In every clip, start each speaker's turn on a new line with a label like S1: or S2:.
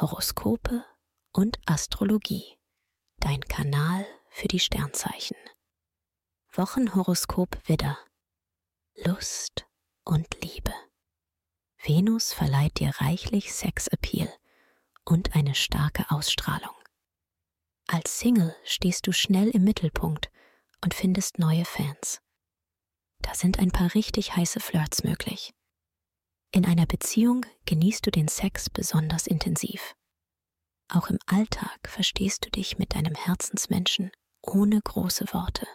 S1: Horoskope und Astrologie. Dein Kanal für die Sternzeichen. Wochenhoroskop Widder. Lust und Liebe. Venus verleiht dir reichlich Sexappeal und eine starke Ausstrahlung. Als Single stehst du schnell im Mittelpunkt und findest neue Fans. Da sind ein paar richtig heiße Flirts möglich. In einer Beziehung genießt du den Sex besonders intensiv. Auch im Alltag verstehst du dich mit deinem Herzensmenschen ohne große Worte.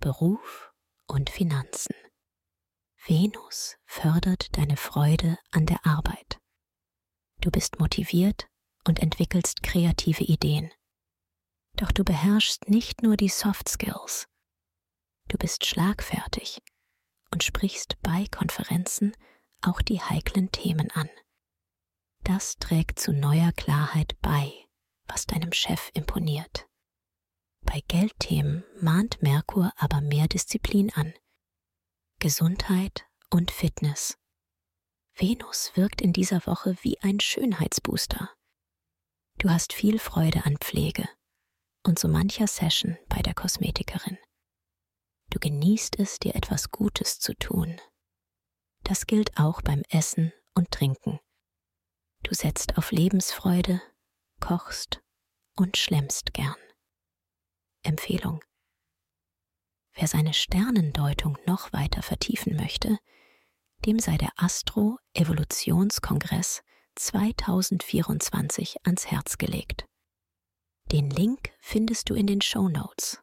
S1: Beruf und Finanzen. Venus fördert deine Freude an der Arbeit. Du bist motiviert und entwickelst kreative Ideen. Doch du beherrschst nicht nur die Soft Skills. Du bist schlagfertig und sprichst bei Konferenzen auch die heiklen Themen an. Das trägt zu neuer Klarheit bei, was deinem Chef imponiert. Bei Geldthemen mahnt Merkur aber mehr Disziplin an. Gesundheit und Fitness. Venus wirkt in dieser Woche wie ein Schönheitsbooster. Du hast viel Freude an Pflege und so mancher Session bei der Kosmetikerin. Du genießt es, dir etwas Gutes zu tun. Das gilt auch beim Essen und Trinken. Du setzt auf Lebensfreude, kochst und schlemmst gern. Empfehlung. Wer seine Sternendeutung noch weiter vertiefen möchte, dem sei der Astro Evolutionskongress 2024 ans Herz gelegt. Den Link findest du in den Show Notes.